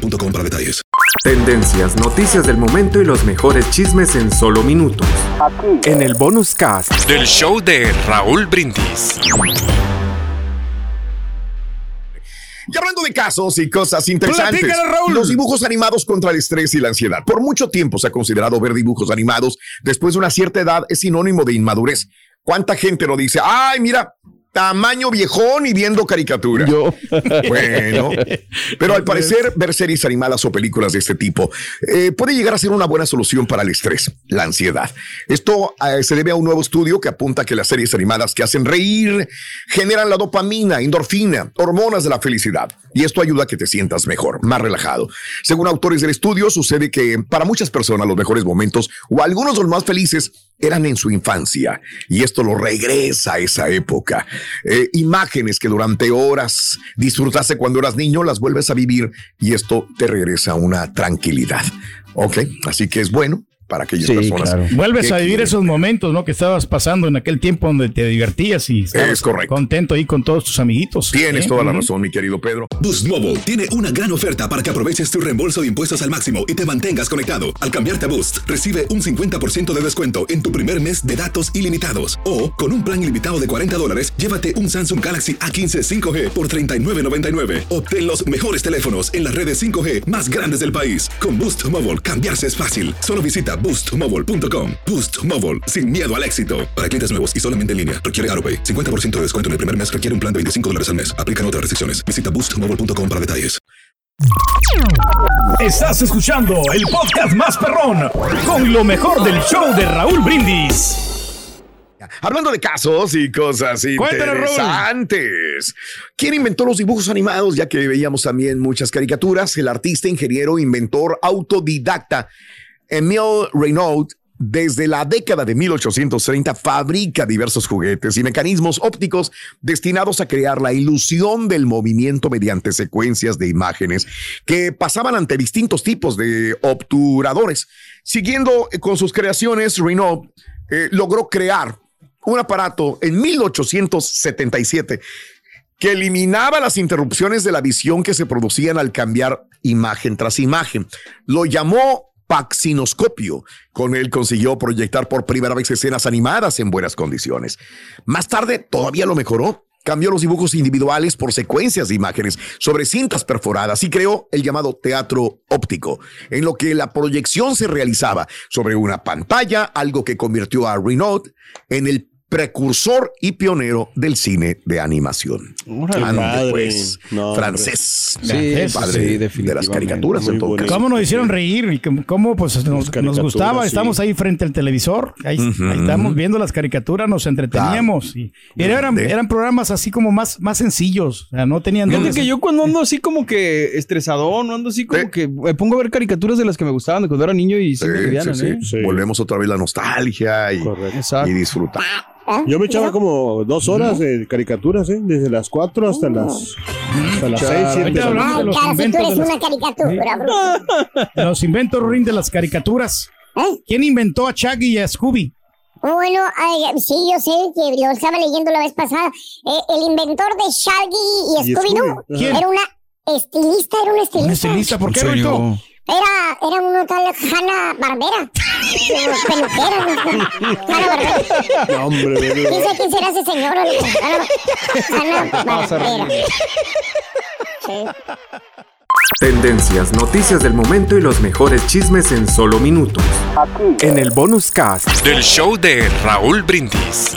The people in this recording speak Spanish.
boostmobile.com para detalles. Tendencias, noticias del momento y los mejores chismes en solo minutos. Aquí. En el bonus cast del show de Raúl Brindis. Y hablando de casos y cosas interesantes, los dibujos animados contra el estrés y la ansiedad. Por mucho tiempo se ha considerado ver dibujos animados después de una cierta edad es sinónimo de inmadurez. ¿Cuánta gente lo dice? Ay, mira, tamaño viejón y viendo caricatura. Yo. Bueno, pero al parecer ver series animadas o películas de este tipo eh, puede llegar a ser una buena solución para el estrés, la ansiedad. Esto eh, se debe a un nuevo estudio que apunta que las series animadas que hacen reír generan la dopamina, endorfina, hormonas de la felicidad. Y esto ayuda a que te sientas mejor, más relajado. Según autores del estudio, sucede que para muchas personas los mejores momentos o algunos de los más felices eran en su infancia. Y esto lo regresa a esa época. Eh, imágenes que durante horas disfrutaste cuando eras niño, las vuelves a vivir y esto te regresa una tranquilidad. Ok, así que es bueno para aquellas personas. Vuelves a vivir esos momentos, ¿no? Que estabas pasando en aquel tiempo donde te divertías y estabas contento ahí con todos tus amiguitos. Tienes ¿eh? toda la razón, mi querido Pedro. Boost Mobile tiene una gran oferta para que aproveches tu reembolso de impuestos al máximo y te mantengas conectado. Al cambiarte a Boost, recibe un 50% de descuento en tu primer mes de datos ilimitados. O, con un plan ilimitado de 40 dólares, llévate un Samsung Galaxy A15 5G por $39.99. Obtén los mejores teléfonos en las redes 5G más grandes del país. Con Boost Mobile, cambiarse es fácil. Solo visita boostmobile.com. Boost Mobile, sin miedo al éxito. Para clientes nuevos y solamente en línea, requiere AroPay. 50% de descuento en el primer mes requiere un plan de 25 dólares al mes. Aplican otras restricciones. Visita boostmobile.com para detalles. Estás escuchando el podcast más perrón con lo mejor del show de Raúl Brindis. Hablando de casos y cosas interesantes. ¿Quién inventó los dibujos animados? Ya que veíamos también muchas caricaturas. El artista, ingeniero, inventor, autodidacta Emile Reynaud desde la década de 1830 fabrica diversos juguetes y mecanismos ópticos destinados a crear la ilusión del movimiento mediante secuencias de imágenes que pasaban ante distintos tipos de obturadores. Siguiendo con sus creaciones, Renault eh, logró crear un aparato en 1877 que eliminaba las interrupciones de la visión que se producían al cambiar imagen tras imagen. Lo llamó paxinoscopio. Con él consiguió proyectar por primera vez escenas animadas en buenas condiciones. Más tarde todavía lo mejoró. Cambió los dibujos individuales por secuencias de imágenes sobre cintas perforadas y creó el llamado teatro óptico, en lo que la proyección se realizaba sobre una pantalla, algo que convirtió a Renault en el precursor y pionero del cine de animación. pues, francés, sí, padre de las caricaturas en todo ¿Cómo nos hicieron reír? ¿Cómo pues nos, gustaba? Estamos ahí frente al televisor, ahí, estamos viendo las caricaturas, nos entreteníamos. Y, eran, eran programas así como más, más sencillos, o sea, no tenían... Fíjate que yo cuando ando así como que estresado, no ando así como que me pongo a ver caricaturas de las que me gustaban de cuando era niño y sí, me ¿eh? Volvemos otra vez la nostalgia y, y disfrutar. Yo me echaba como dos horas de caricaturas, ¿eh? Desde las cuatro hasta las, hasta las seis, siete. Ah, claro, si tú eres una caricatura, bro. Los inventos, Rin, de las caricaturas. ¿Eh? ¿Quién inventó a Chaggy y a Scooby? Bueno, sí, yo sé que yo estaba leyendo la vez pasada. Eh, el inventor de Shaggy y Scooby, ¿no? ¿Quién? Era una estilista, era un estilista. ¿Un estilista? ¿Por qué? Era, era una tal Hanna Barbera. Peluquera. Hanna Barbera. No, hombre, Dice quién será ese señor. Hanna Barbera. Tendencias, noticias del momento y los mejores chismes en solo minutos. Aquí. En el bonus cast del show de Raúl Brindis.